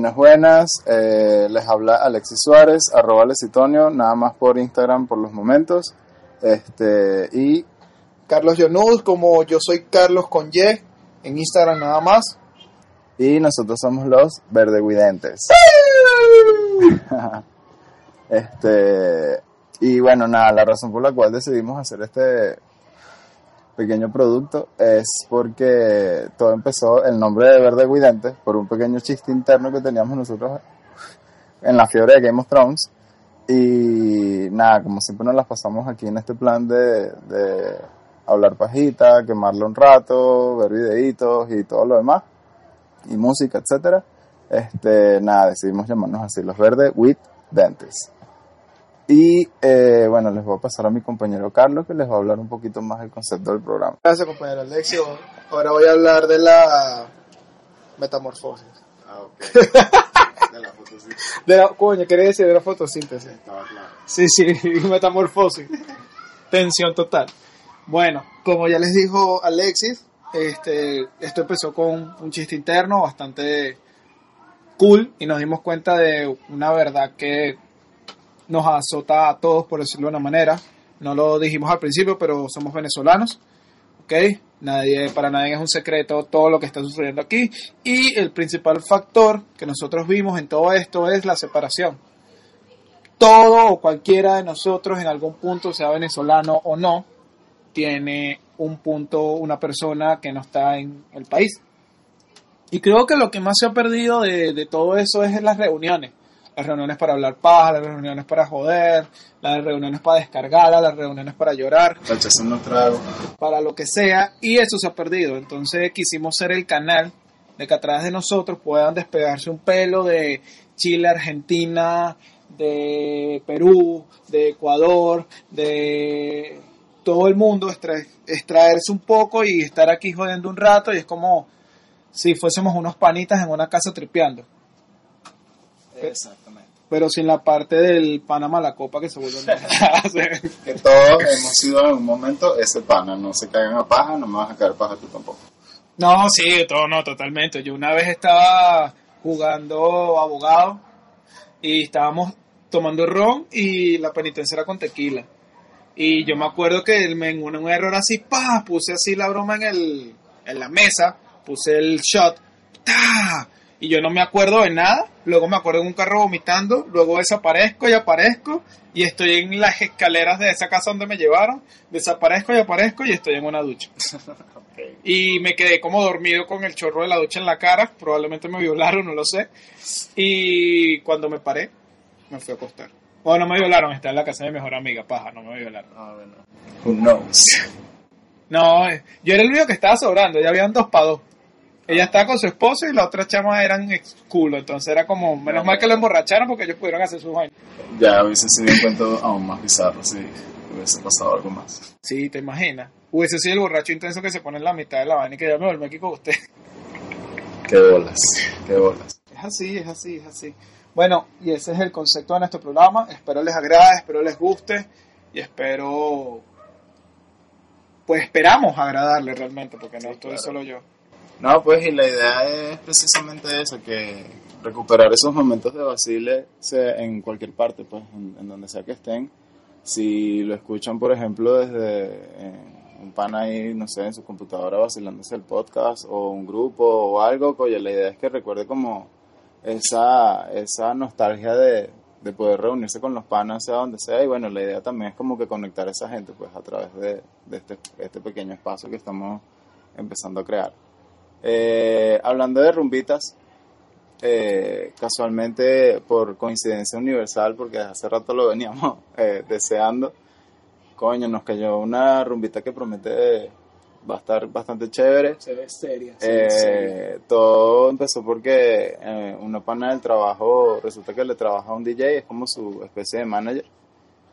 Buenas, buenas. Eh, les habla Alexis Suárez, arroba Lecitonio, nada más por Instagram por los momentos. Este, y Carlos Yonuz, como yo soy Carlos con Y, en Instagram nada más. Y nosotros somos los Verdeguidentes. este, y bueno, nada, la razón por la cual decidimos hacer este pequeño producto es porque todo empezó, el nombre de Verde Guidente, por un pequeño chiste interno que teníamos nosotros en la fiebre de Game of Thrones. Y nada, como siempre nos las pasamos aquí en este plan de, de hablar pajita, quemarlo un rato, ver videitos y todo lo demás, y música, etcétera. Este, nada, decidimos llamarnos así, los verdes with dentes. Y eh, bueno, les voy a pasar a mi compañero Carlos que les va a hablar un poquito más del concepto del programa. Gracias, compañero Alexio. Ahora voy a hablar de la metamorfosis. Ah, ok. de la fotosíntesis. De la, coño, quería decir de la fotosíntesis. Estaba claro. Sí, sí, metamorfosis. Tensión total. Bueno, como ya les dijo Alexis, este, esto empezó con un chiste interno bastante cool y nos dimos cuenta de una verdad que nos azota a todos, por decirlo de una manera. No lo dijimos al principio, pero somos venezolanos. ¿Ok? Nadie, para nadie es un secreto todo lo que está sucediendo aquí. Y el principal factor que nosotros vimos en todo esto es la separación. Todo o cualquiera de nosotros en algún punto, sea venezolano o no, tiene un punto, una persona que no está en el país. Y creo que lo que más se ha perdido de, todo eso es las reuniones. Las reuniones para hablar paja, las reuniones para joder, las reuniones para descargarla, las reuniones para llorar, Para lo que sea, y eso se ha perdido. Entonces quisimos ser el canal de que atrás de nosotros puedan despegarse un pelo de Chile, Argentina, de Perú, de Ecuador, de todo el mundo, extra- extraerse un poco y estar aquí jodiendo un rato y es como si fuésemos unos panitas en una casa tripeando, Exactamente. pero sin la parte del Panamá la copa que se vuelve Que todos hemos sido en un momento ese pana. No se caigan a paja, no me vas a caer paja tú tampoco. No, sí, todo no, totalmente. Yo una vez estaba jugando abogado y estábamos tomando ron y la penitencia era con tequila. Y yo me acuerdo que el- en un, un error así, pa, puse así la broma en el en la mesa, puse el shot, ta, y yo no me acuerdo de nada. Luego me acuerdo de un carro vomitando, luego desaparezco y aparezco y estoy en las escaleras de esa casa donde me llevaron, desaparezco y aparezco y estoy en una ducha. Y me quedé como dormido con el chorro de la ducha en la cara. Probablemente me violaron, no lo sé. Y cuando me paré, me fui a acostar. O no me violaron, está en la casa de mi mejor amiga, paja, no me violaron. Ah, bueno. Who knows? No, eh, yo era el único que estaba sobrando, ya habían dos para dos. Ella estaba con su esposo y la otra chama eran ex culo, entonces era como, menos mal que lo emborracharon porque ellos pudieron hacer sus vainas. Ya hubiese sido un cuento aún más bizarro si hubiese pasado algo más. Sí, te imaginas. Hubiese sido el borracho intenso que se pone en la mitad de la vaina y que ya me vuelve aquí con usted. Qué bolas, qué bolas. Es así, es así, es así. Bueno, y ese es el concepto de nuestro programa. Espero les agrade, espero les guste y espero. Pues esperamos agradarle realmente, porque no Sí, estoy claro. solo yo. No, pues y la idea es precisamente eso, que recuperar esos momentos de sea en cualquier parte, pues en, en donde sea que estén. Si lo escuchan, por ejemplo, desde eh, un pan ahí, no sé, en su computadora vacilándose el podcast o un grupo o algo, oye, la idea es que recuerde como esa, esa nostalgia de, de poder reunirse con los panas, sea donde sea, y bueno, la idea también es como que conectar a esa gente, pues a través de, de este, este pequeño espacio que estamos empezando a crear. Eh, hablando de rumbitas, eh, casualmente por coincidencia universal, porque hace rato lo veníamos eh, deseando, coño, nos cayó una rumbita que promete va a estar bastante chévere. Se ve seria. Eh, todo empezó porque una pana del trabajo resulta que le trabaja a un DJ, es como su especie de manager.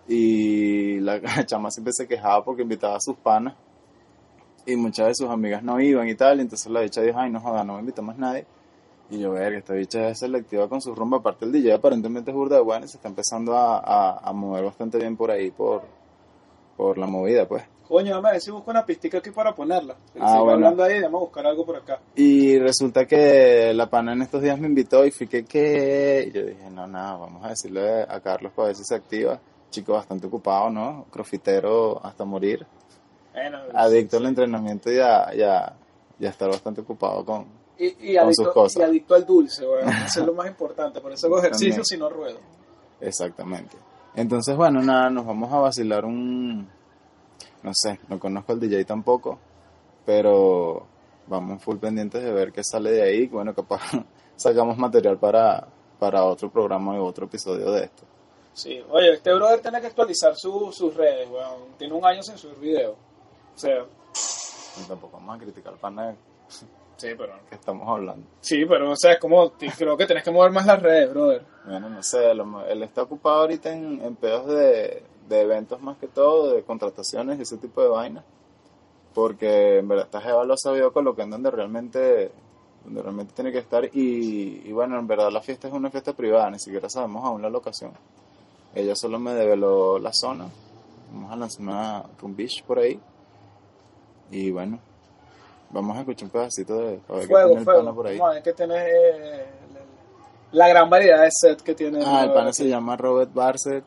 Y la chama siempre se quejaba porque invitaba a sus panas y muchas de sus amigas no iban y tal. Y entonces la bicha dijo: Ay, no joda, no me invita más nadie. Y yo, ver que esta bicha es selectiva con su rumba. Aparte, el DJ aparentemente es burda de bueno y se está empezando a, a, a mover bastante bien por ahí, por, por la movida, pues. Coño, dame a ver si busco una pistica aquí para ponerla. Ah, bueno. hablando ahí, vamos a buscar algo por acá. Y resulta que la pana en estos días me invitó y fui que, ¿qué? Y yo dije, no, nada, vamos a decirle a Carlos para ver si se activa. Chico bastante ocupado, ¿no? Crofitero hasta morir. Bueno, Adicto al entrenamiento y a, y a- y a estar bastante ocupado con... y, y con adicto, sus cosas. y adicto al dulce, weón. Eso es lo más importante. Por eso hago ejercicio si no ruedo. Exactamente. Entonces, bueno, nada, nos vamos a vacilar un... No sé, no conozco al DJ tampoco, pero vamos full pendientes de ver qué sale de ahí. Bueno, capaz sacamos material para, para otro programa o otro episodio de esto. Sí, oye, este brother tiene que actualizar su- sus redes, weón. Tiene un año sin subir video. Sea, Y tampoco vamos a criticar al pana sí, pero... que estamos hablando. Sí, pero, o sea, es como... Creo que tenés que mover más las redes, brother. Bueno, no sé, lo- él está ocupado ahorita en, en pedos de, de eventos más que todo, de contrataciones y ese tipo de vainas. Porque en verdad esta Jeva lo ha sabido colocar en donde realmente, donde realmente tiene que estar. Y, y bueno, en verdad la fiesta es una fiesta privada, ni siquiera sabemos aún la locación. Ella solo me develó la zona. Vamos a lanzar una rumbish por ahí. Y bueno, vamos a escuchar un pedacito de a ver qué Fuego, tiene el pana fuego. por ahí. Vamos a ver que tenés eh, la, gran variedad de set que tiene. Ah, el pana se llama Robert Barce.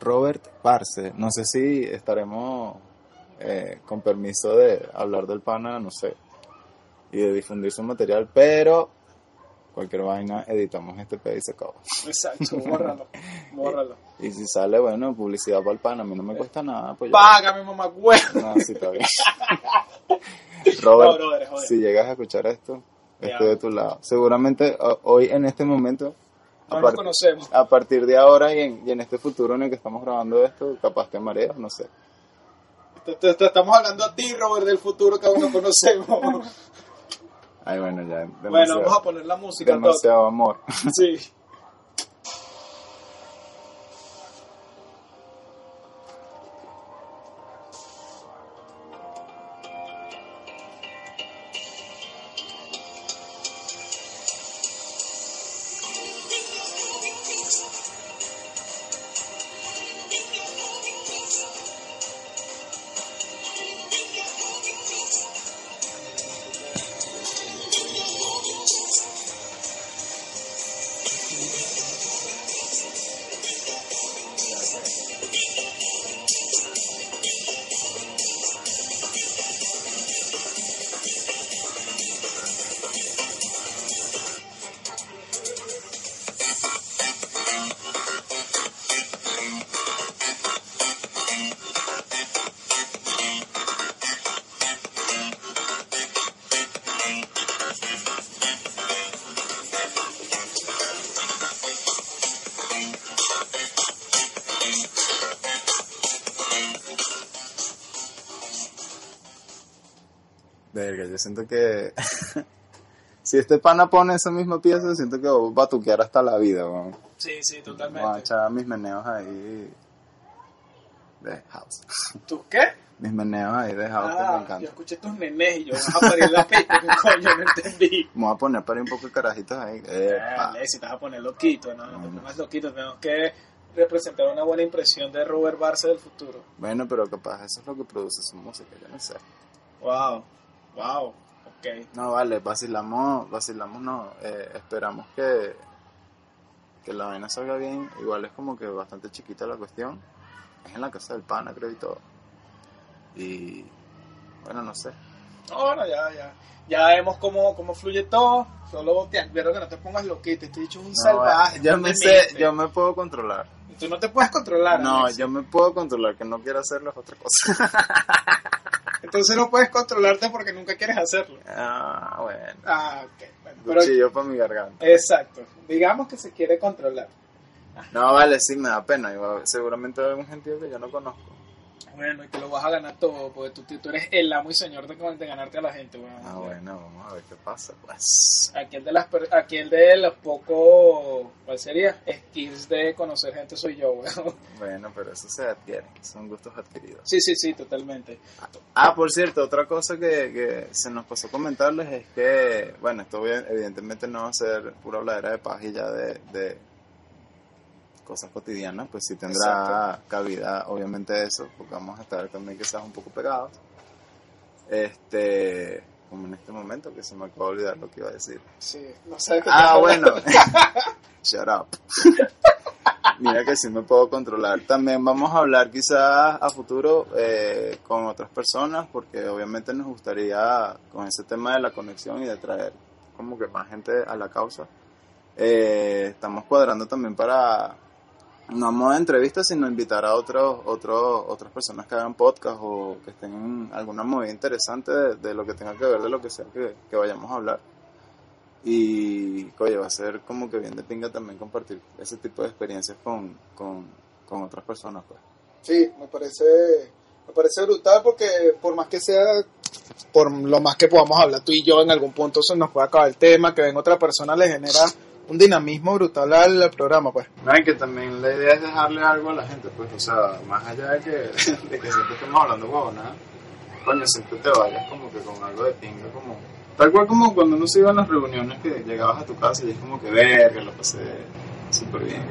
Robert Barce. No sé si estaremos eh, con permiso de hablar del pana, no sé, y de difundir su material, pero cualquier vaina editamos este pedo y se acabó. Exacto, bórralo, bórralo. Y si sale, bueno, publicidad para el pana, a mí no me cuesta nada, pues ya. Págame, mamá, güey. No, sí, está bien. Robert, No, brother, joder. si llegas a escuchar esto, estoy de tu lado. Seguramente hoy, en este momento, No conocemos. a partir de ahora y en, y en este futuro en el que estamos grabando esto, capaz te mareas, no sé. Te, te- te estamos hablando a ti, Robert, del futuro que aún no conocemos. Ay, bueno, ya. Bueno, vamos a poner la música. Demasiado amor. Sí. Verga, yo siento que. si este pana pone esa misma pieza, siento que va a batuquear hasta la vida, weón. Sí, sí, Voy a totalmente. echar mis meneos ahí. De house. ¿Tú qué? Mis meneos ahí de house que me Ah, yo encantan. escuché tus nenes y yo vas a parir la pista. ¿Qué coño? No entendí. Me voy a poner para un poco de carajitos ahí. Dale, si te vas a poner loquito, no, no te pongas loquito. Tenemos que representar una buena impresión de Robert Barce del futuro. Bueno, pero capaz eso es lo que produce su música, yo no sé. Wow, wow, ok. No, vale, vacilamos, vacilamos no, eh, esperamos que, que la vaina salga bien, igual es como que bastante chiquita la cuestión, es en la casa del pana creo y todo, y bueno, no sé, Ahora ya, ya. Ya vemos cómo, cómo fluye todo. Solo te advierto que no te pongas loquito. Estoy hecho un No, salvaje. yo me sé, yo me puedo controlar, Tú no te puedes controlar. no, Alex. yo me puedo controlar, que no quiero hacerlo es otra cosa. Entonces no puedes controlarte porque nunca quieres hacerlo. ah, bueno, Ah, ok. Bueno, pero, cuchillo para mi garganta. exacto. Digamos que se quiere controlar. No, vale, sí me da pena, igual, seguramente hay algún gentío que yo no conozco. Bueno, y que lo vas a ganar todo, porque tú, tú eres el amo y señor de, de ganarte a la gente. Bueno, Ah, bueno, vamos a ver qué pasa, pues. Aquí el de las per- aquí el de los pocos, ¿cuál sería? Skills de conocer gente soy yo, weón. Bueno, pero eso se adquiere, son gustos adquiridos. Sí, sí, sí, totalmente. Ah, por cierto, otra cosa que, que se nos pasó comentarles es que, bueno, esto evidentemente no va a ser pura habladera de pajilla de, de, cosas cotidianas, pues sí tendrá cabida, obviamente eso, porque vamos a estar también quizás un poco pegados. Este, como en este momento que se me acaba de olvidar lo que iba a decir. Sí, no sé qué Ah, bueno. Shut up. Mira que sí me puedo controlar. También vamos a hablar quizás a futuro eh, con otras personas porque obviamente nos gustaría con ese tema de la conexión y de traer como que más gente a la causa. Eh, estamos cuadrando también para no a modo de entrevista, sino invitar a otros, otros, otras personas que hagan podcast o que estén en alguna movida interesante de, lo que tenga que ver, de lo que sea que, que vayamos a hablar. Y, oye, va a ser como que bien de pinga también compartir ese tipo de experiencias con, con, con otras personas, pues. Sí, me parece, me parece brutal porque por más que sea, por lo más que podamos hablar tú y yo en algún punto se nos puede acabar el tema, que ven otra persona le genera un dinamismo brutal al, al programa, pues. Y que también la idea es dejarle algo a la gente, pues, o sea, más allá de que, de que siempre estemos hablando huevonada, coño, siempre te vayas como que con algo de pinga, como, tal cual como cuando uno se iba a las reuniones que llegabas a tu casa y es como que verga, lo pasé súper bien,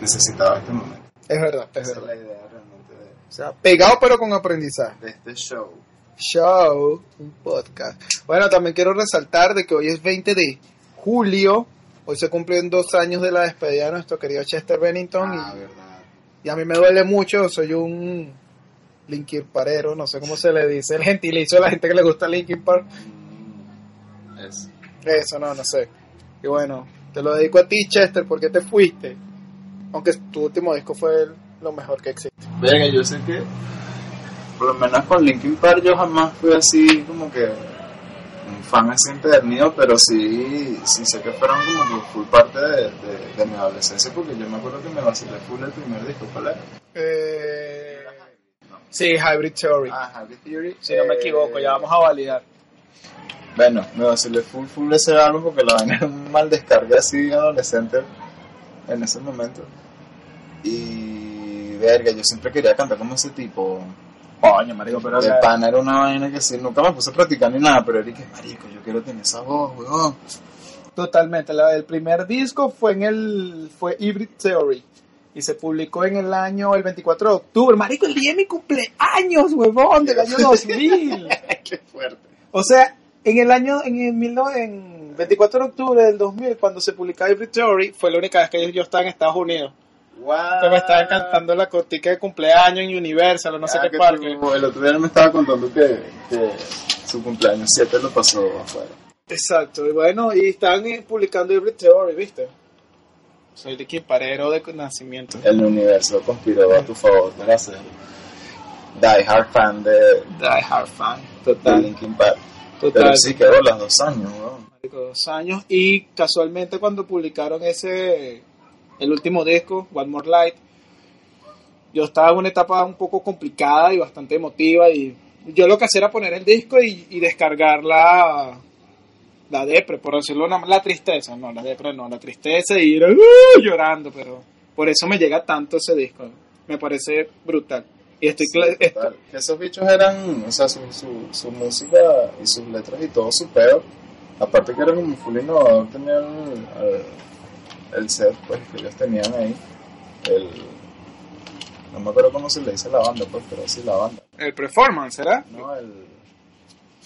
necesitaba este momento. Es verdad, es Esa es verdad. la idea realmente de, O sea, pegado pero con aprendizaje. de este show. Show, un podcast. Bueno, también quiero resaltar de que hoy es 20 de julio. Hoy se cumplen dos años de la despedida de nuestro querido Chester Bennington. Ah, y, verdad. y a mí me duele mucho. Soy un Linkin Parero, no sé cómo se le dice. El gentilicio de la gente que le gusta Linkin Park. Mm, es. Eso, no, no sé. Y bueno, te lo dedico a ti, Chester, porque te fuiste. Aunque tu último disco fue el- lo mejor que existe. Venga, yo sé que, por lo menos con Linkin Park, yo jamás fui así como que fan así empedernido, pero sí, sí sé que fueron como que full parte de, de- de mi adolescencia, porque yo me acuerdo que me vacilé full el primer disco, ¿cuál era? Eh, sí, Hybrid Theory. Ah, Happy Theory. si no me equivoco, ya vamos a validar. Bueno, me vacilé full full ese álbum porque la vaina era un mal descargue así adolescente en ese momento. Y verga, yo siempre quería cantar como ese tipo. Coño, marico, pero... de pana era una vaina que sí, nunca me puse a practicar ni nada, pero era que marico, yo quiero tener esa voz, weón. Totalmente, la, el primer disco fue en el fue Hybrid Theory y se publicó en el año el 24 de octubre. Marico, el día de mi cumpleaños, huevón, del año 2000. Qué fuerte. o sea, en el año en el mil en 24 de octubre del 2000 cuando se publicó Hybrid Theory fue la única vez que yo estaba en Estados Unidos. Wow. Que me estaban cantando la cortica de cumpleaños en Universal o no sé Ah, qué que parque. tú- el otro día me estaba contando que, que su cumpleaños 7 lo pasó afuera. Exacto, y bueno, y están eh, publicando Hybrid Theory, ¿viste? Soy de Parero de nacimiento. El universo conspiró a tu favor ser die hard fan de, Die Hard Fan. de Total. Linkin Park. Total. Pero sí quedó las dos años, weón. Dos años. Y casualmente cuando publicaron ese, el último disco, One More Light, yo estaba en una etapa un poco complicada y bastante emotiva y yo lo que hacía era poner el disco y, y descargar la, la depre, por decirlo una la tristeza, no, la depre no, la tristeza y ir uh, llorando, pero por eso me llega tanto ese disco, me parece brutal. Y estoy Sí, esto- esos bichos eran, o sea, su, su, su música y sus letras y todo su pedo. Aparte que era como full innovador, tenía el, set pues, que ellos tenían ahí. El, no me acuerdo cómo se le dice la banda, pues, pero sí la banda. el performance, ¿será? No, el,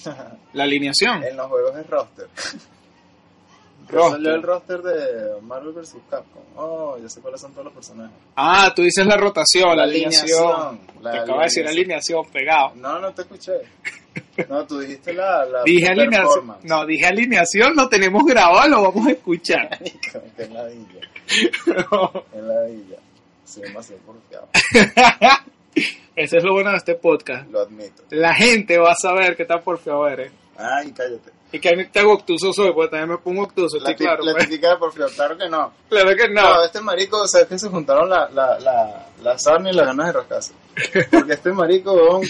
La alineación. en los juegos es roster. Salió el roster de Marvel vs. Capcom. Oh, ya sé cuáles son todos los personajes. Ah, tú dices la rotación, la, La alineación. alineación, la Te acabo de decir alineación pegado. No, no te escuché. No, tú dijiste la, la Dije alineación. No, dije alineación, lo tenemos grabado, lo vamos a escuchar. Marico, qué ladilla. Qué ladilla. Soy demasiado porfiado. Eso es lo bueno de este podcast. Lo admito. La gente va a saber que tan porfiado eres. Ay, cállate. Y que tan obtuso soy, porque también me pongo obtuso, La, estoy claro. la pues. típica de porfiado, claro que no. Claro que No, no. este marico, o sea, es que se juntaron la, la, la, la sarna y las ganas de rascarse. Porque este marico,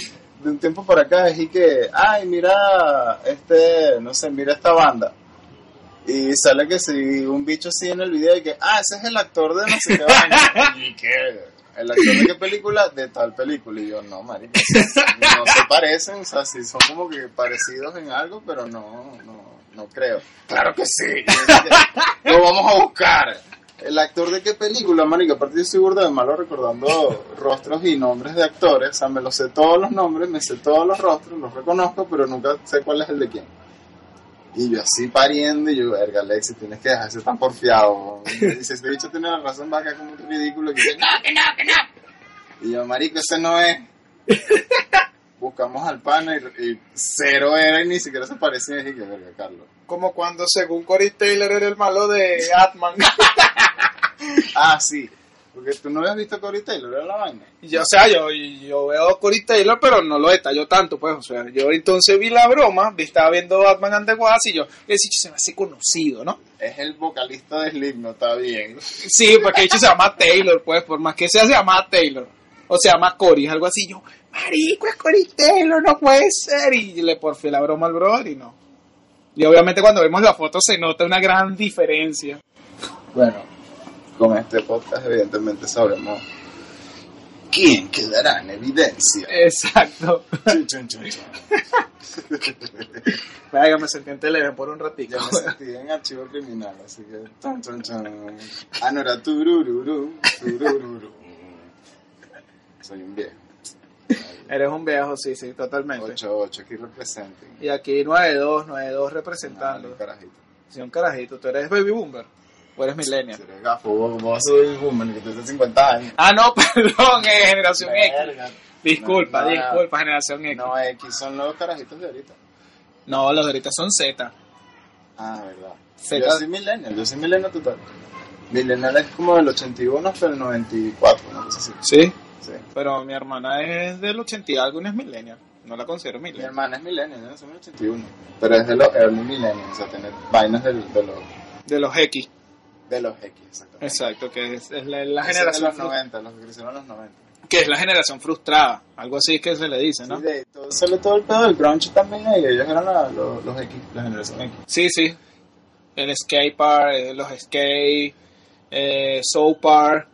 de un tiempo para acá, es y que, ay, mira, este, no sé, mira esta banda. Y sale que si un bicho así en el video y que, ah, ese es el actor de no sé qué vaina. ¿Y qué? ¿El actor de qué película? De tal película. Y yo, no, marico, no se parecen, o sea, sí son como que parecidos en algo, pero no, no, no creo. Claro que sí. Lo vamos a buscar. ¿El actor de qué película, marica? Aparte yo soy burda de malo recordando rostros y nombres de actores. O sea, me los sé todos los nombres, me sé todos los rostros, los reconozco, pero nunca sé cuál es el de quién. Y yo así pariendo, y yo, verga, Alexis, tienes que dejarse tan porfiado. Y dice, este bicho tiene la razón, va acá como un ridículo. Y dice, no, que no, que no. Y yo, marico, ese no es. Buscamos al pana y, y cero era y ni siquiera se parecía. Y dije, verga, Carlos. Como cuando según Cory Taylor era el malo de Atman. Ah, sí. Porque tú no habías visto Cory Taylor, era la vaina. Yo, o sea, yo, yo veo a Cory Taylor, pero no lo detallo tanto, pues. O sea, yo entonces vi la broma, vi- estaba viendo Batman and the Wasp y yo, ese chico se me hace conocido, ¿no? Es el vocalista de Slipknot, está bien. Sí, porque el chico se llama Taylor, pues, por más que sea, se llama Taylor. O se llama Cory, algo así. Yo, marico, es Cory Taylor, no puede ser. Y le porfié la broma al brother y no. Y obviamente cuando vemos la foto se nota una gran diferencia. Bueno, con este podcast evidentemente sabremos quién quedará en evidencia. Exacto. Chun, chun, chun, yo me sentí en Televen por un ratito. Ya me sentí en archivo criminal, así que... chun, chun, chun. Ah, no, era turururu, turururu. Soy un viejo. Eres un viejo, sí, sí, totalmente. 8-8, aquí representen. Y aquí 9-2, 9-2 Ah, representando. un carajito. Sí, un carajito. ¿Tú eres baby boomer? ¿O eres millennial? Si eres gafo, vos, vos soy boomer, que tú tienes 50 años. Ah, no, perdón, es generación X. Verga. Disculpa, No, no, disculpa, generación X. No, X son los carajitos de ahorita. No, los de ahorita son Z. Ah, verdad. Z. Yo soy millennial, yo soy millennial total. Millennial es como del 81 hasta el 94, no sé si. Sí. Sí. Pero mi hermana es del 80 y algo, no es millennial. No la considero Mi millennial. hermana es millennial, yo soy del 81. Pero es de los early millennials, o sea, tener vainas del- de, los, De los X. de los X, exactamente. Exacto, que es, es la, la generación de los frus- 90, los que crecieron en los 90. que es la generación frustrada, algo así que se le dice, ¿no? Sí, de todo, sale todo el pedo del grunge también ahí, ellos eran la- los, los X, la generación X. Sí, sí. El skate park, eh, los skate, eh, soul park,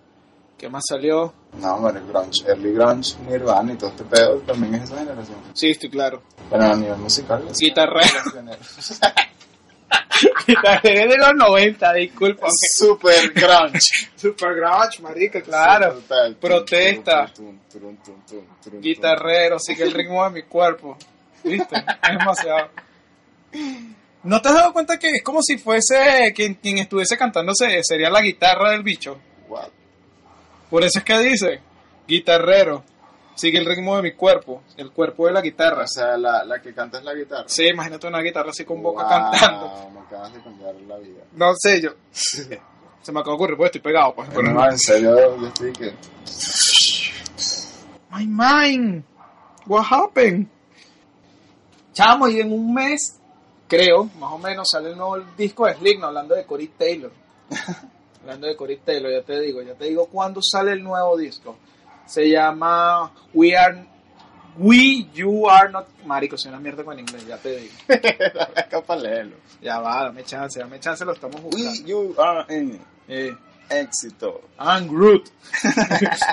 ¿qué más salió? No, bueno, el grunge, early grunge, Nirvana y todo este pedo también es esa generación. Sí, estoy claro. Pero a nivel musical. Guitarrero. De los 90, discúlpame. Super grunge. Super grunge, marica, claro. Total. Protesta. Tum, tum, tum, Guitarrero, sigue el ritmo de mi cuerpo. ¿Viste? Es demasiado. ¿No te has dado cuenta que es como si fuese quien, quien estuviese cantándose sería la guitarra del bicho? What? Por eso es que dice, guitarrero, sigue el ritmo de mi cuerpo, el cuerpo de la guitarra. O sea, la, la que canta es la guitarra. Sí, imagínate una guitarra así con boca Wow, cantando. Me acabas de cambiar la vida. No sé, yo. Se me acaba de ocurrir, pues estoy pegado. Pues, Pero no, en serio, yo estoy que. My mind. What happened? Chamo, y en un mes, creo, más o menos, sale el nuevo disco de Slipknot, hablando de Cory Taylor. hablando de Cory Taylor, ya te digo, ya te digo cuándo sale el nuevo disco. Se llama We Are... We, You Are Not... Marico, soy una mierda con inglés, ya te digo. Para leerlo. Ya va, dame chance, dame chance, lo estamos buscando. We, you are in Eh, éxito. I'm Groot.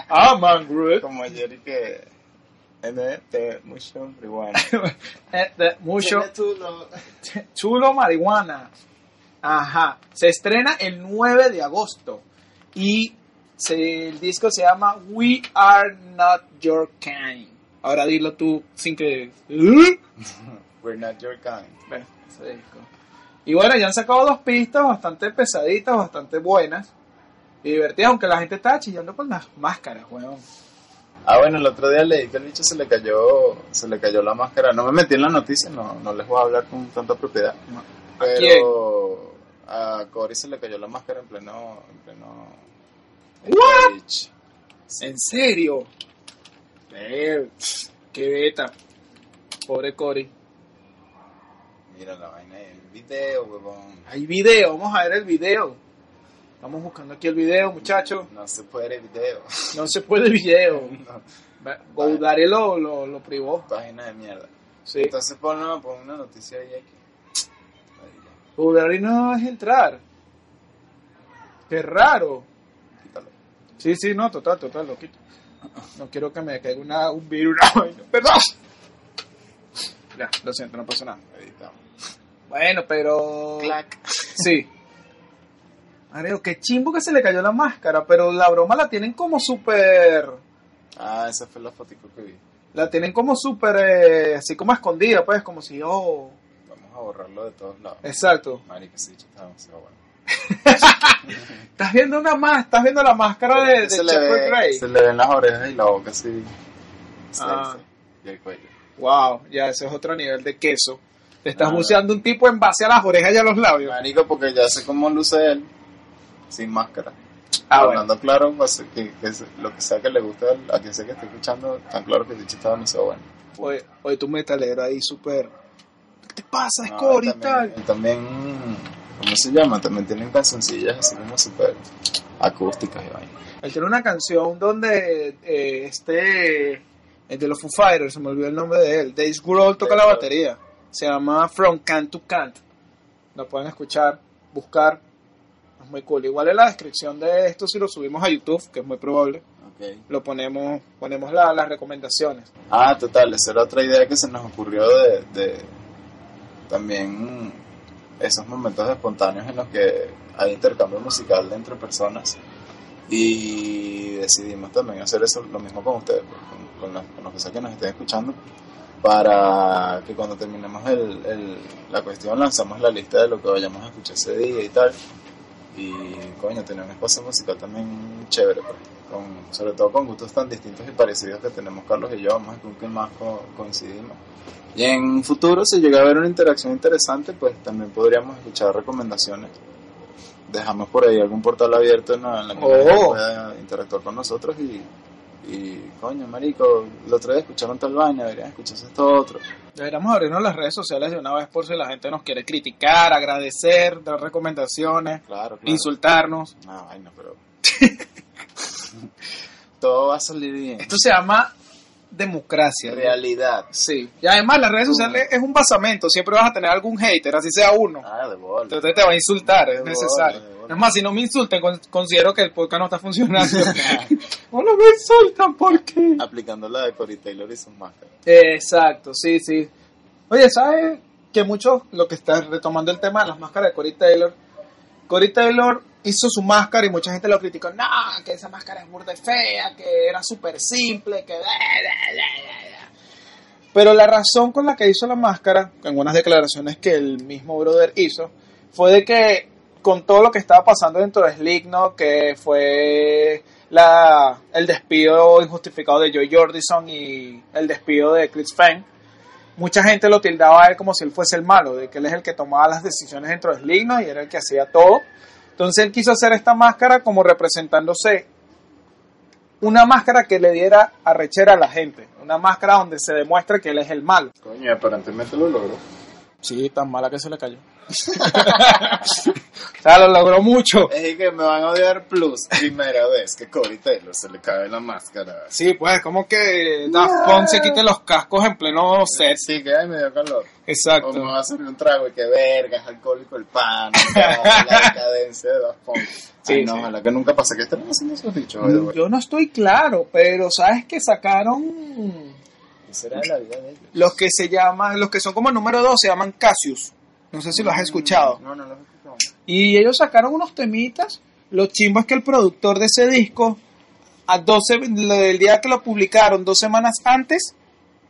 I'm I'm Groot. Como ayer y que. NT, mucho, bueno. Eh, de- mucho... Tiene tu lo- Chulo Marihuana. Ajá. Se estrena el 9 de agosto. Y se- el disco se llama We Are Not Your Kind. Ahora dilo tú sin que... ¿Eh? We're not your kind. Ve, ese disco. Y bueno, ya han sacado dos pistas bastante pesaditas, bastante buenas. Y divertidas, aunque la gente estaba chillando con las máscaras, weón. Ah, bueno, el otro día leí que el bicho se le cayó, se le cayó la máscara. No me metí en la noticia, no, no les voy a hablar con tanta propiedad. ¿A quién? Pero a Cory se le cayó la máscara en pleno, en pleno What? stage. ¿En serio? Eh, qué beta. Pobre Cory. Mira la vaina del video, huevón. Hay video, vamos a ver el video. Estamos buscando aquí el video, muchachos. No se puede el video. No se puede video. No, Goudare lo, lo, lo privó. página de mierda. Sí. Entonces pon una, pon una noticia ahí aquí. Goudare no es entrar. Qué raro. Sí, sí, no, total, total, lo quito. No quiero que me caiga una, un virus. Perdón. Ya, lo siento, no pasa nada. Bueno, pero... Clac. Sí. Marico, qué chimbo que se le cayó la máscara, pero la broma la tienen como súper... Ah, esa fue la fotico que vi. La tienen como súper, eh, así como escondida, pues, como si, oh... Vamos a borrarlo de todos lados. Exacto. Ese dicho está demasiado bueno. Estás viendo una más, estás viendo la máscara de, de se, le ve, Grey. se le ven las orejas y la boca así. Ah. Y el cuello. Wow, ya ese es otro nivel de queso. Te estás Ah. buceando un tipo en base a las orejas y a los labios. Marico, porque ya sé cómo luce él. Sin máscara. Ah, bueno. Hablando claro, pues, que, que es- lo que sea que le guste a quien sea que esté escuchando, tan claro que el dicho está demasiado bueno. Oye, oye, tu metalero ahí súper... ¿Qué te pasa, No, Score y tal? también, ¿cómo se llama? También tienen cancioncillas así como súper acústicas y vaina. Él tiene una canción donde eh, este... El de los Foo Fighters, se me olvidó el nombre de él. Dave Grohl toca la batería. Se llama From Can to Can't. Lo pueden escuchar, buscar. Es muy cool. Igual en la descripción de esto, si lo subimos a YouTube, que es muy probable, Ok. lo ponemos, ponemos la- las recomendaciones. Ah, total, esa era otra idea que se nos ocurrió de, de también esos momentos espontáneos en los que hay intercambio musical entre personas y decidimos también hacer eso lo mismo con ustedes, pues, con, con, las- con los que que nos estén escuchando, para que cuando terminemos el, el- la cuestión lanzamos la lista de lo que vayamos a escuchar ese día y tal. Y coño, tener un espacio musical también chévere, pues, con, sobre todo con gustos tan distintos y parecidos que tenemos Carlos y yo, ver con qué más co- coincidimos. Y en un futuro, si llega a haber una interacción interesante, pues también podríamos escuchar recomendaciones. Dejamos por ahí algún portal abierto en la, en la que Oh. pueda interactuar con nosotros y, y, coño, marico, el otro día escucharon tal vaina, deberían escucharse esto otro. Deberíamos abrirnos las redes sociales de una vez por si la gente nos quiere criticar, agradecer, dar recomendaciones, Claro, claro. insultarnos. No, vaina, pero... Todo va a salir bien. Esto se llama democracia. Realidad. Sí. Y además las redes sociales es un basamento. Siempre vas a tener algún hater, así sea uno. Ah, de bola. Entonces te va a insultar, es De necesario. bola. Es más, si no me insulten, con- considero que el podcast no está funcionando. no no me insultan, ¿por qué? Aplicando la de Cory Taylor y sus máscaras. Exacto, sí, sí. Oye, ¿sabes que muchos, lo que está retomando el tema de las máscaras de Cory Taylor, Cory Taylor hizo su máscara y mucha gente lo criticó, no, que esa máscara es burda fea, que era súper simple, que... Pero la razón con la que hizo la máscara, en unas declaraciones que el mismo brother hizo, fue de que con todo lo que estaba pasando dentro de Slipknot, que fue la, el despido injustificado de Joy Jordison y el despido de Chris Fang, mucha gente lo tildaba a él como si él fuese el malo, de que él es el que tomaba las decisiones dentro de Slipknot y era el que hacía todo. Entonces él quiso hacer esta máscara como representándose una máscara que le diera arrechera a la gente, una máscara donde se demuestra que él es el malo. Coño, aparentemente lo logró. Sí, tan mala que se le cayó. O sea, lo logró mucho. Es que me van a odiar plus. Primera vez que Cory Taylor se le cae la máscara. Sí, pues como que Daft Punk se quite los cascos en pleno set. Sí, que ay, me dio calor. Exacto. O me va a servir un trago y que verga, es alcohólico el pan, la decadencia de Daft Punk. Sí, Ay, no, sí. ojalá que nunca pase. ¿Qué están haciendo esos the way? Yo no estoy claro, pero sabes que sacaron ¿Qué será la vida de ellos? los que se llaman, los que son como el número 2 se llaman Cassius. No sé si los has escuchado. No, no los he escuchado. Y ellos sacaron unos temitas. Lo chimbo es que el productor de ese disco, a 12, el día que lo publicaron, dos semanas antes,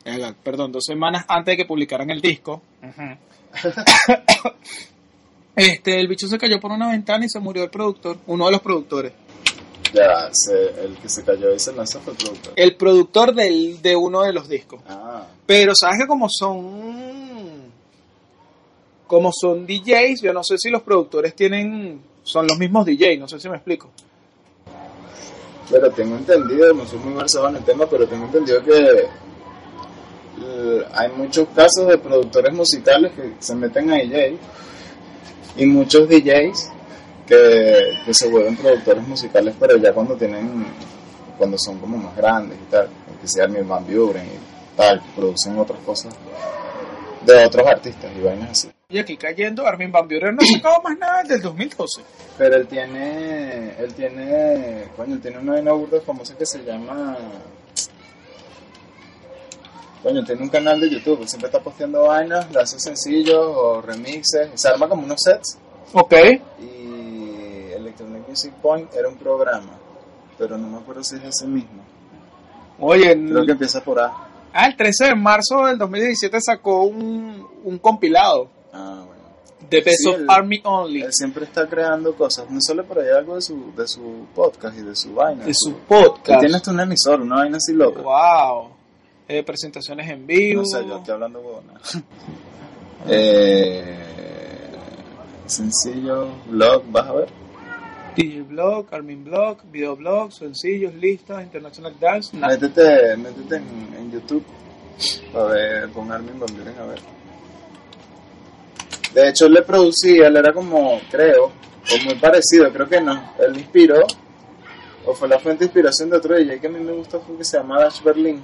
eh, perdón, dos semanas antes de que publicaran el disco, este, el bicho se cayó por una ventana y se murió el productor, uno de los productores. Ya, se- el que se cayó y se lanzó fue el productor. El productor del, de uno de los discos. Ah, Pero sabes que como son como son DJs, yo no sé si los productores tienen son los mismos DJs, no sé si me explico. pero tengo entendido, no soy muy versado en el tema, pero tengo entendido que eh, hay muchos casos de productores musicales que se meten a DJ y muchos DJs que, se vuelven productores musicales, pero ya cuando tienen, cuando son como más grandes y tal, que sea Van Buren y tal, producen otras cosas de otros artistas y vainas así. Y aquí cayendo, Armin Van Buren no ha sacado más nada desde el 2012. Pero él tiene, él tiene, coño, él tiene una vaina burda famosa que se llama, coño, tiene un canal de YouTube, él siempre está posteando vainas, le hace sencillos o remixes, se arma como unos sets Ok. y Electronic Music Point era un programa, pero no me acuerdo si es ese mismo. Oye, Creo que empieza por A. ah, el 13 de marzo del 2017 sacó un, un compilado Ah, bueno. de Best Sí, of Army Only. Él siempre está creando cosas, no solo por ahí algo de su, de su podcast y de su vaina. de su Él podcast. tiene hasta un emisor, una vaina así loca. Wow. Eh, presentaciones en vivo. No sé, yo estoy hablando huevona. eh, sencillo, blog, vas a ver. DJ Blog, Armin Blog, Videoblog, sencillos, listas, International Dance. nada. Métete, métete en, YouTube para ver, pon Armin Van Buren a ver. De hecho, él le producía, él era como, creo, o muy parecido, creo que no. Él inspiró, o fue la fuente de inspiración de otro DJ que a mí me gusta, fue que se llama Dash Berlin.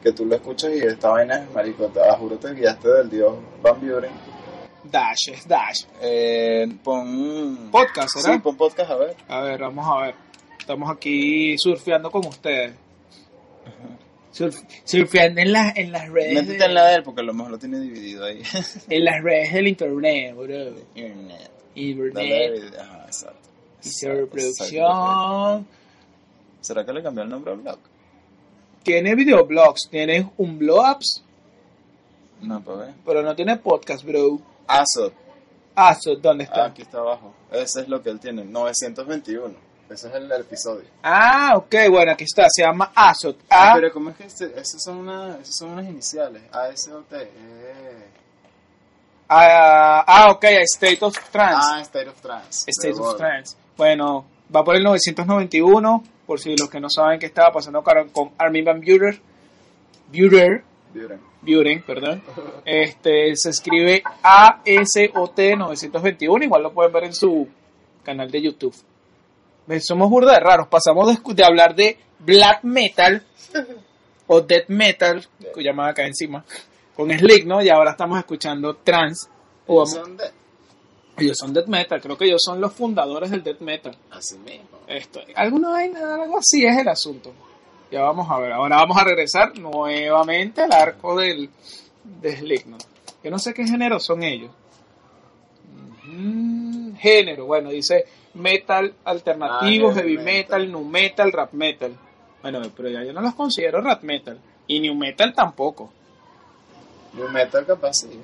Que tú lo escuchas y esta vaina es marico, te juro te guiaste del dios Van Buren. Dash, es Dash. Eh, pon. Podcast, ¿será? Sí, pon podcast a ver. A ver, vamos a ver. Estamos aquí surfeando con ustedes. Surf- surfeando en, las en las redes. Métete de- en la de él porque a lo mejor lo tiene dividido ahí. en las redes del internet, bro. Internet. Internet. ajá, exacto. Y Exacto, producción. ¿Será que le cambió el nombre al blog? Tiene videoblogs, tiene un blogs, No, pues ver. pero no tiene podcast, bro. Azot. Ah, so, ¿dónde Ah, está? aquí está abajo. Ese es lo que él tiene. 921. Ese es el episodio. Ah, ok, bueno, aquí está. Se llama Azot. A, Pero ¿cómo es que este, esas son una, esas son unas iniciales? ASOT. Eh. ah, ah, ok, State of Trance. Ah, State of Trance. State of. Trance. Bueno, va por el 991, por si los que no saben qué estaba pasando con Armin Van Buren. Buren, Buren. Buren, perdón. Este, se escribe ASOT 921, igual lo pueden ver en su canal de YouTube. Somos burda de raros, pasamos de, hablar de black metal o death metal, que llamaba acá encima, con Slick, ¿no? Y ahora estamos escuchando trance. O Son ellos son death metal, creo que ellos son los fundadores del death metal. Así mismo. Esto, alguna vaina, algo así es el asunto. Ya vamos a ver. Ahora vamos a regresar nuevamente al arco del de Slipknot. Yo no sé qué género son ellos. Ujú, Género, bueno, dice metal alternativo, Ah, heavy metal, metal. nu metal, rap metal. Bueno, pero ya yo no los considero rap metal. Y new metal tampoco. New Metal capaz sí.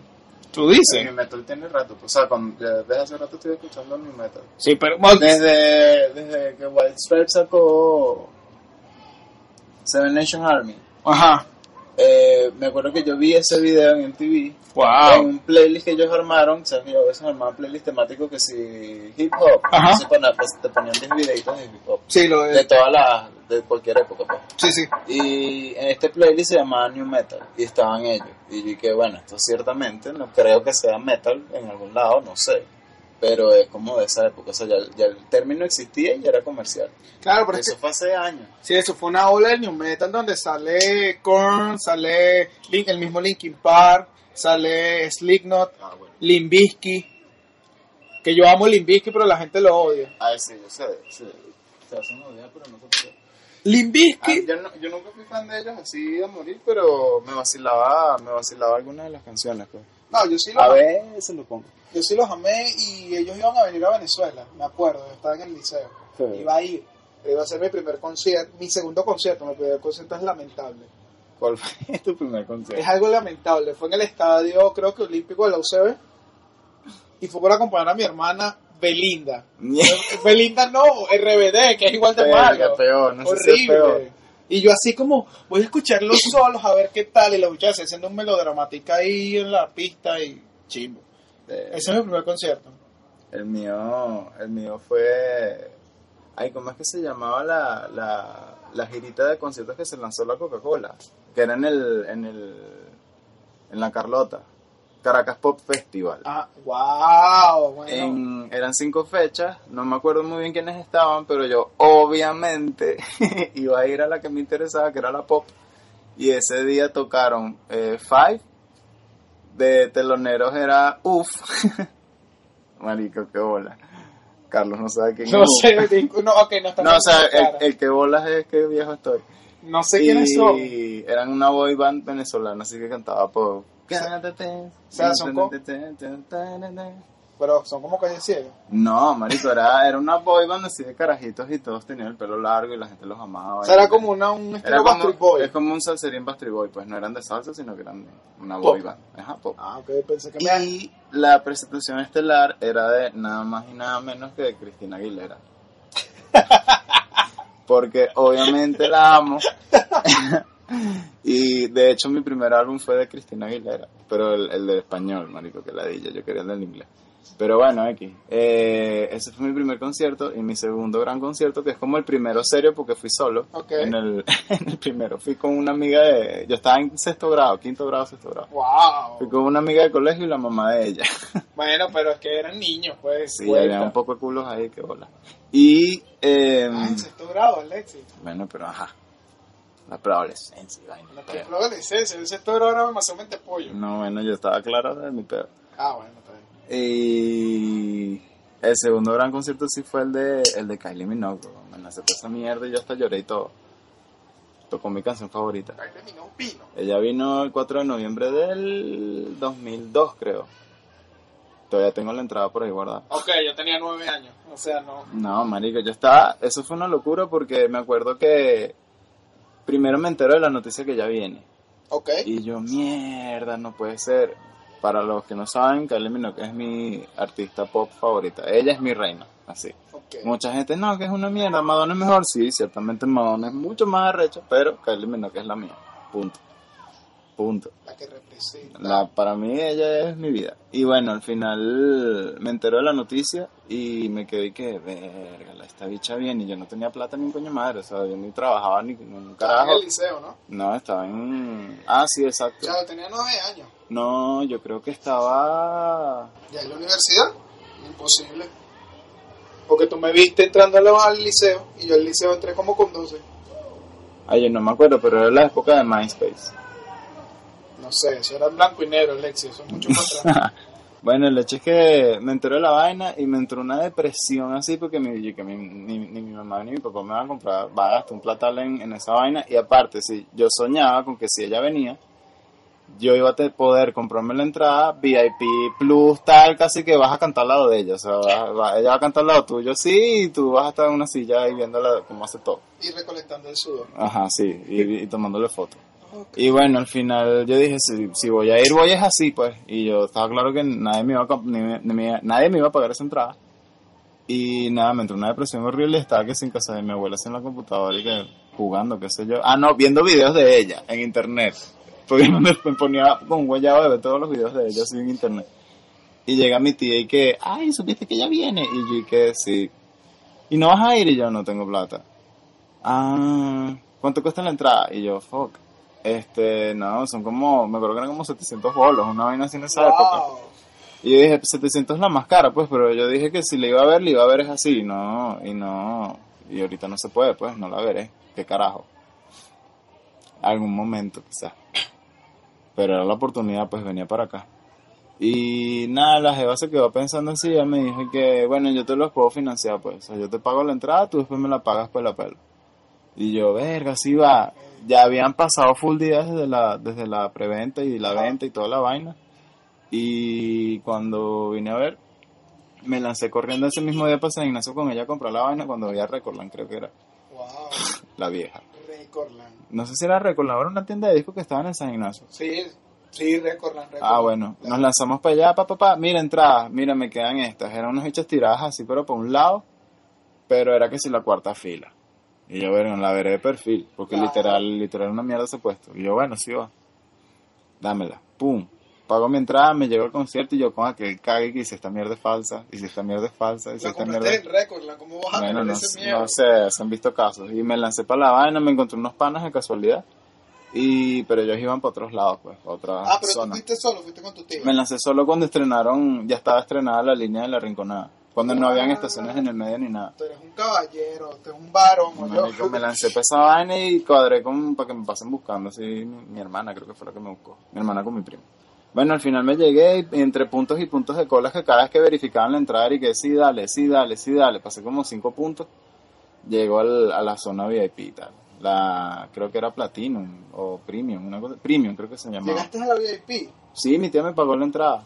¿Tú dices? New Metal tiene rato. o sea, cuando, desde hace rato estoy escuchando New Metal. Sí, pero... Desde, desde que White Stripes sacó Seven Nation Army. Ajá. Eh, me acuerdo que yo vi ese video en MTV en Wow. un playlist que ellos armaron, sea, que yo a veces armaban playlist temático que si hip hop, Ajá. se ponían, pues, te ponían 10 videitos de hip hop, Sí, lo de todas las, de cualquier época, pues. Sí, sí. Y en este playlist se llamaba New Metal, y estaban ellos, y dije, bueno, esto ciertamente no creo que sea metal en algún lado, no sé, pero es como de esa época, o sea, ya, ya el término existía y ya era comercial. Claro, pero es que Eso fue hace años. Sí, eso fue una ola del New Metal donde sale Korn, sale Link- el mismo Linkin Park, sale Slipknot, Ah, bueno. Limbisky, que yo amo Limbisky pero la gente lo odia. Ah, sí, yo sé, sí. Se hacen odiar, pero no sé qué. Ah, Limbisky, yo, no- yo nunca fui fan de ellos así a morir, pero me vacilaba, me vacilaba algunas de las canciones. Pues. no, yo sí, los, A veces lo pongo. Yo sí los amé y ellos iban a venir a Venezuela, me acuerdo, yo estaba en el liceo, Sí. iba a ir, iba a ser mi primer concierto, mi segundo concierto, mi primer concierto es lamentable. ¿Cuál fue tu primer concierto? Es algo lamentable. Fue en el estadio, creo que olímpico de la UCB. Y fue por acompañar a mi hermana Belinda. Belinda no, RBD, que es igual de malo. peor, no sé si es peor. Horrible. Y yo así como, voy a escucharlos solos a ver qué tal. Y la muchacha haciendo un melodramática ahí en la pista y chimbo. Eh, Ese es mi primer concierto. El mío, el mío fue... Ay, ¿cómo es que se llamaba la, la, la girita de conciertos que se lanzó la Coca-Cola? Que era en el, en el, en la Carlota. Caracas Pop Festival. Ah, wow, bueno. En- eran cinco fechas, no me acuerdo muy bien quiénes estaban, pero yo obviamente iba a ir a la que me interesaba, que era la pop. Y ese día tocaron eh, Five, de teloneros era Uf. Marico, qué bola. Carlos no sabe quién No es. sé, no, ok, no está No, o sea, mal clara. el, el que bolas es que viejo estoy. No sé quiénes son. Y eran una boy band venezolana, así que cantaba pop. O sea, son como- Pero son como calle ciega. No, marico, era, era una boy band así de carajitos y todos tenían el pelo largo y la gente los amaba. O sea, era como una, un estilo Backstreet Boy. es como un salserín Bastry Boy, pues no eran de salsa, sino que eran una Pop. boy band. Ajá, pop. Ah, ok, pensé que me... Y la presentación estelar era de nada más y nada menos que de Cristina Aguilera. Porque obviamente la amo. y de hecho mi primer álbum fue de Cristina Aguilera, pero el, el de español, marico, que la di yo quería el del inglés. Pero bueno, aquí. Eh, ese fue mi primer concierto y mi segundo gran concierto, que es como el primero serio porque fui solo. Ok. En, el, en el primero fui con una amiga de... Yo estaba en sexto grado, quinto grado, sexto grado. ¡Wow! Fui con una amiga de colegio y la mamá de ella. Bueno, pero es que eran niños, pues. Sí, había un poco de culos ahí que bola. Y, eh, Ah, en sexto grado, Alexis. bueno, pero ajá. La preadolescencia, La licencia, en sexto grado era demasiado mente pollo. No, bueno, yo estaba claro de mi pedo. Ah, bueno. Y el segundo gran concierto sí fue el de, el de Kylie Minogue. bro. Me nace toda esa mierda y yo hasta lloré y todo. Tocó mi canción favorita. Kylie Minogue vino. Ella vino el 4 de noviembre del 2002, creo. Todavía tengo la entrada por ahí guardada. Ok, yo tenía nueve años. O sea, no. No, marico, yo estaba... Eso fue una locura porque me acuerdo que... Primero me entero de la noticia que ya viene. Ok. Y yo, mierda, no puede ser. Para los que no saben, Kylie Minogue es mi artista pop favorita. Ella es mi reina, así. Mucha gente, no, que es una mierda, Madonna es mejor. Sí, ciertamente Madonna es mucho más arrecha, pero Kylie Minogue es la mía. Punto. Punto. La que representa. La, para mí ella es mi vida. Y bueno, al final me enteró de la noticia y me quedé que, verga, la- esta bicha bien. Y yo no tenía plata ni un coño madre, o sea, yo ni trabajaba ni, ni un Estaba en carajo. el liceo, ¿no? No, estaba en... Ah, sí, exacto. Chao, tenía nueve años. No, yo creo que estaba... ¿Ya en la universidad? Imposible. Porque tú me viste entrando al liceo y yo al liceo entré como con 12. Ay, yo no me acuerdo, pero era la época de MySpace. No sé, eso era blanco y negro, Alexis, eso es mucho más. Bueno, el hecho es que me enteró de la vaina y me entró una depresión así porque mi, que mi- ni, ni mi mamá ni mi papá me van a comprar, va a gastar un platal en, en esa vaina. Y aparte, si yo soñaba con que si ella venía, yo iba a poder comprarme la entrada VIP Plus, tal, casi que vas a cantar al lado de ella. O sea, ella va a cantar al lado tuyo, sí, y tú vas a estar en una silla ahí viéndola cómo hace todo. y recolectando el sudor. Ajá, sí, y, y tomándole fotos. Y bueno, al final yo dije, si, si voy a ir, voy es así, pues. Y yo estaba claro que nadie me iba a, nadie me iba a pagar esa entrada. Y nada, me entró una depresión horrible. Estaba que sin casa de mi abuela, en la computadora y que jugando, qué sé yo. Ah, no, viendo videos de ella en internet. Porque me, ponía con un guayabo de ver todos los videos de ella así en internet. Y llega mi tía y que, ay, supiste que ella viene. Y yo y que sí. Y no vas a ir y yo no tengo plata. Ah, ¿cuánto cuesta la entrada? Y yo, fuck. Este, no, son como, me acuerdo que eran como 700 bolos, una vaina así en esa época. Y yo dije, 700 es la más cara, pues, pero yo dije que si le iba a ver, le iba a ver es así, no, y no, y ahorita no se puede, pues, no la veré, qué carajo. Algún momento, quizás. Pero era la oportunidad, pues, venía para acá. Y nada, la jeva se quedó pensando así, ella me dijo que, bueno, yo te los puedo financiar, pues, o sea, yo te pago la entrada, tú después me la pagas por la pelo. Y yo, verga, sí va. Ya habían pasado full días desde la, desde la preventa y la venta y toda la vaina. Y cuando vine a ver, me lancé corriendo ese mismo día para San Ignacio con ella a comprar la vaina cuando había Recordland, creo que era Wow. la vieja. Recordland. No sé si era Recordland, era una tienda de discos que estaba en el San Ignacio. Sí, sí, Recordland. Ah, bueno, nos lanzamos para allá, papá, pa, pa. mira, entradas, mira, me quedan estas. Eran unas hechas tiradas así, pero por un lado, pero era que si la cuarta fila. Y yo, bueno, la veré de perfil, porque Claro. literal, literal una mierda ese puesto. Y yo, bueno, sí va. Dámela, pum. Pago mi entrada, me llego al concierto y yo con aquel cague que dice esta mierda es falsa, y si esta mierda es falsa, y si La esta mierda compraste en Recordland, ¿cómo vas a bueno, tener no, ese sé- miedo? no sé, se han visto casos. Y me lancé para la vaina, me encontré unos panas de casualidad. Y, pero ellos iban para otros lados, pues, para otras Ah, pero tú fuiste solo, fuiste con tu tío. Me lancé solo cuando estrenaron, ya estaba estrenada la línea de la Rinconada. Cuando no habían estaciones en el medio ni nada. Tú eres un caballero, tú eres un varón, o yo. Me lancé para esa vaina y cuadré con, para que me pasen buscando. Así, mi, mi hermana creo que fue la que me buscó. Mi hermana con mi primo. Bueno, al final me llegué y entre puntos y puntos de colas que cada vez que verificaban la entrada y que sí, dale, sí, dale, sí, dale. Pasé como cinco puntos. Llegó al- a la zona VIP y tal. La, creo que era Platinum o Premium, una cosa, Premium creo que se llamaba. Llegaste a la VIP. Sí, mi tía me pagó la entrada.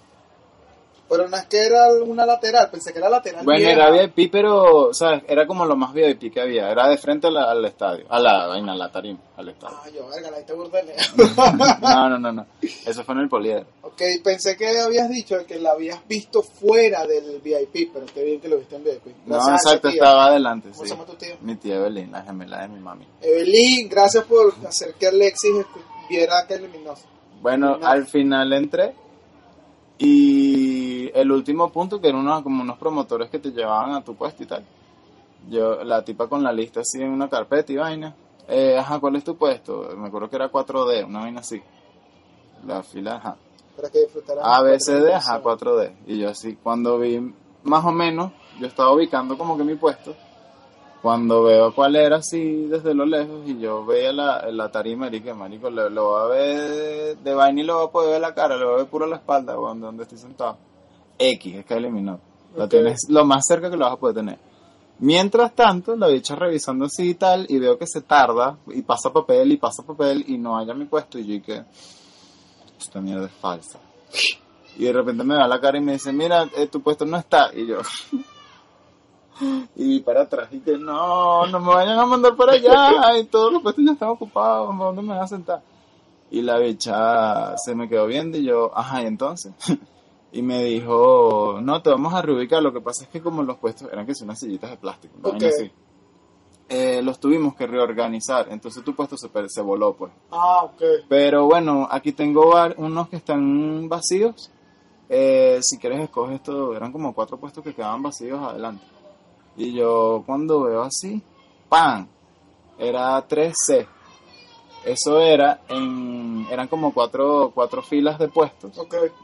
Pero no es que era una lateral, pensé que era lateral. Bueno, vieja. era VIP, pero, ¿sabes? Era como lo más VIP que había. Era de frente al, al estadio. A la vaina, a la tarima, al estadio. Ah, yo, verga, la lejos. No, no, no, no. Eso fue en el poliedro. Ok, pensé que habías dicho que la habías visto fuera del VIP, pero qué bien que lo viste en VIP. No, Gracias exacto, estaba adelante, ¿Cómo sí. se llama tu tío? Mi tía Evelyn, la gemela de mi mami. Evelyn, gracias por hacer que Alexis viera que eliminó. Bueno, No. al final entré y el último punto que eran unos, como unos promotores que te llevaban a tu puesto y tal. Yo, la tipa con la lista así en una carpeta y vaina. Eh, ajá, ¿cuál es tu puesto? Me acuerdo que era 4D, una vaina así. La fila, ajá. Para que disfrutaran. A, B, C, D, ajá, 4D. Y yo así, cuando vi más o menos, yo estaba ubicando como que mi puesto. Cuando veo cuál era así desde lo lejos y yo veía la, la tarima y que marico, lo, lo voy a ver de, vaina y lo voy a poder ver la cara, lo voy a ver puro la espalda, weón, de donde estoy sentado. X, es que eliminó. Lo Ok. tienes lo más cerca que lo vas a poder tener. Mientras tanto, la bicha revisando así y tal, y veo que se tarda, y pasa papel, y pasa papel, y no haya mi puesto, y yo y que esta mierda es falsa. Y de repente me da la cara y me dice, mira, eh, tu puesto no está. Y yo, y vi para atrás y que no, no me vayan a mandar para allá, y todos los puestos ya están ocupados, ¿dónde me van a sentar? Y la bicha se me quedó viendo y yo, ajá, y entonces. Y me dijo, no, te vamos a reubicar. Lo que pasa es que como los puestos eran que son unas sillitas de plástico, una vaina Ok. así. Eh, los tuvimos que reorganizar. Entonces tu puesto se, se voló, pues. Ah, ok. Pero bueno, aquí tengo unos que están vacíos. Eh, si quieres escoge esto, eran como cuatro puestos que quedaban vacíos adelante. Y yo cuando veo así, ¡pam! Era 3C. Eso era en, eran como cuatro, cuatro filas de puestos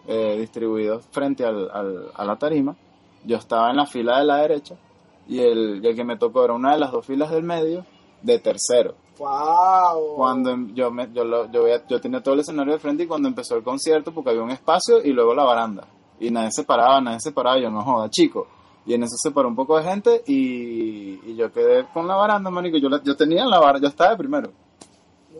eh, distribuidos frente al, al- a la tarima. Yo estaba en la fila de la derecha y el, y el que me tocó era una de las dos filas del medio de tercero. Wow. Cuando em- yo, me, yo, lo- yo, veía- yo tenía todo el escenario de frente y cuando empezó el concierto, porque había un espacio y luego la baranda. Y nadie se paraba, nadie se paraba, yo no joda, chico. Y en eso se paró un poco de gente y, y yo quedé con la baranda, manico. Yo, la- yo tenía la baranda, yo estaba de primero.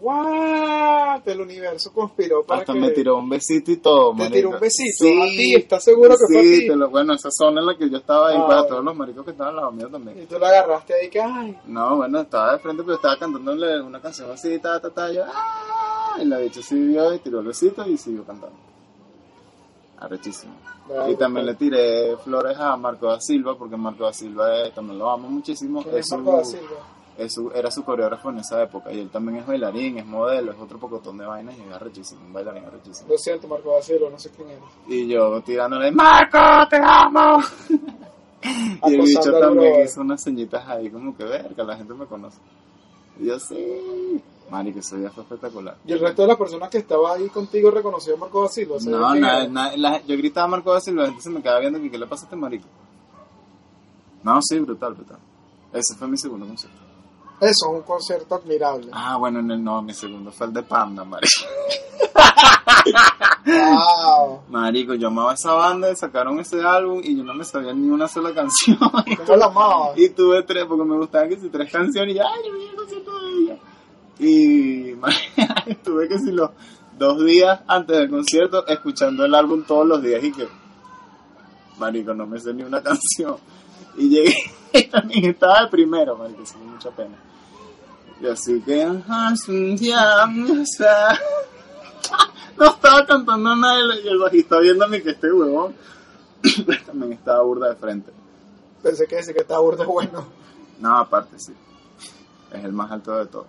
What? El universo conspiró para Hasta que me tiró un besito y todo, te marico. tiró un besito. Sí, a ti, ¿estás seguro que sí, fue a ti? te lo- bueno, esa zona en la que yo estaba ahí, Ah, para bueno. todos los maricos que estaban al lado mío también. Y tú la agarraste ahí que, ay, No, bueno, estaba de frente, pero estaba cantándole una canción así, ta, ta, ta, yo, ¡ah! Y la bicha sí vio y tiró el besito y siguió cantando. Arrechísimo. Y también le tiré flores a Marco da Silva, porque Marco da Silva es- también lo amo muchísimo. ¿quién es Es su- Marco da Silva? es su- era su coreógrafo en esa época. Y él también es bailarín, es modelo, es otro pocotón de vainas y es arrechísimo, un bailarín arrechísimo. Lo siento, Marco da Silva, no sé quién eres. Y yo tirándole, Marco, te amo. y el bicho también hizo unas señitas ahí, como que verga, la gente me conoce. Y yo sí. Marico, ese día fue espectacular. Y el resto de las personas que estaban ahí contigo reconoció a Marco da Silva. ¿sabes No, quién na- era? na- la- yo gritaba a Marco Silva, la gente se me quedaba viendo que qué le pasa a este marico. No, sí, brutal, brutal. Ese fue mi segundo concierto. Eso, un concierto admirable. Ah, bueno, en el no, mi segundo fue el de Panda, marico. Wow. Marico, yo amaba esa banda, sacaron ese álbum y yo no me sabía ni una sola canción. ¿Cómo la amabas? Y tuve tres, porque me gustaban que si tres canciones y ay, yo vi el concierto. Y estuve que si los dos días antes del concierto escuchando el álbum todos los días y que, marico, no me sé ni una canción. Y llegué y también estaba de primero, marico, sin mucha pena. Y así que, no estaba cantando nada y el bajista viéndome que este huevón también estaba burda de frente. Pensé que ese que está burdo bueno. No, aparte sí. Es el más alto de todos.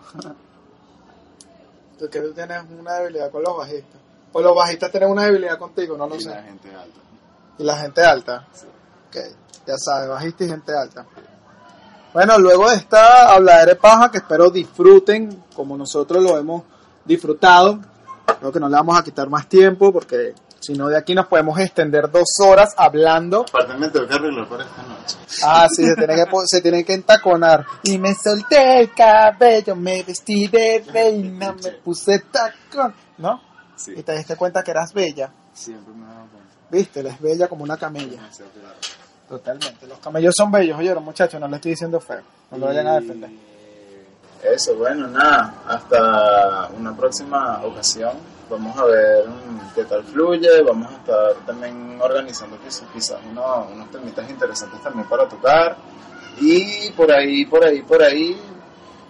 Tú que tú tienes una debilidad con los bajistas. O los bajistas tienen una debilidad contigo, no lo Y sé. la gente alta. Y la gente alta. Sí. Ok, ya sabes, bajista y gente alta. Bueno, luego de esta habladera de paja que espero disfruten como nosotros lo hemos disfrutado. Creo que no le vamos a quitar más tiempo porque si no de aquí nos podemos extender dos horas hablando. Aparte me tengo que arreglar para esta noche. Ah, sí, se tiene que, se tiene que entaconar. Y me solté el cabello, me vestí de reina, me puse tacón. ¿No? Sí. Y te diste cuenta que eras bella. Siempre me he dado cuenta. Viste, eres bella como una camella. Totalmente. Los camellos son bellos, oyeron muchachos, no le estoy diciendo feo. No lo vayan a defender. Eso, bueno, nada. Hasta una próxima ocasión. vamos a ver qué tal fluye, vamos a estar también organizando quizás, uno- unos temitas interesantes también para tocar y por ahí, por ahí, por ahí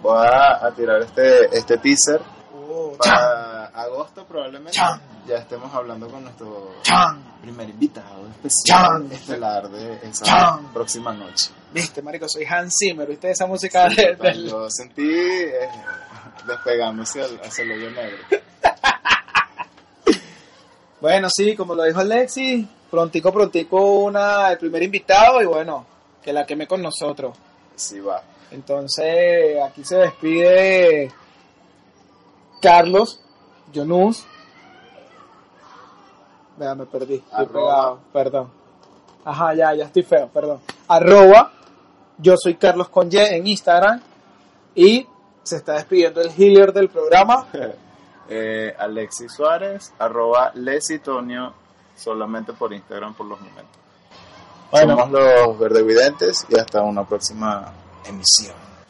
voy a, a tirar este, este teaser Oh, para agosto probablemente Chan. ya estemos hablando con nuestro chan. primer invitado especial Chan. estelar de esa próxima noche. Viste, marico, soy Hans Zimmer, ¿viste esa música de- del... Lo sentí eh, despegándose al- hacia el hoyo negro. Bueno, sí, como lo dijo Alexis, prontico, prontico una, el primer invitado y bueno, que la queme con nosotros. Sí va. Entonces, aquí se despide Carlos, Jonus. Vea, me perdí, estoy Arroba. pegado, perdón. Ajá, ya, ya estoy feo, perdón. Arroba, yo soy Carlos Conye en Instagram y se está despidiendo el healer del programa. Eh, Alexis Suárez, arroba Lesitonio, solamente por Instagram por los momentos. Bueno. Somos los verdevidentes y hasta una próxima emisión.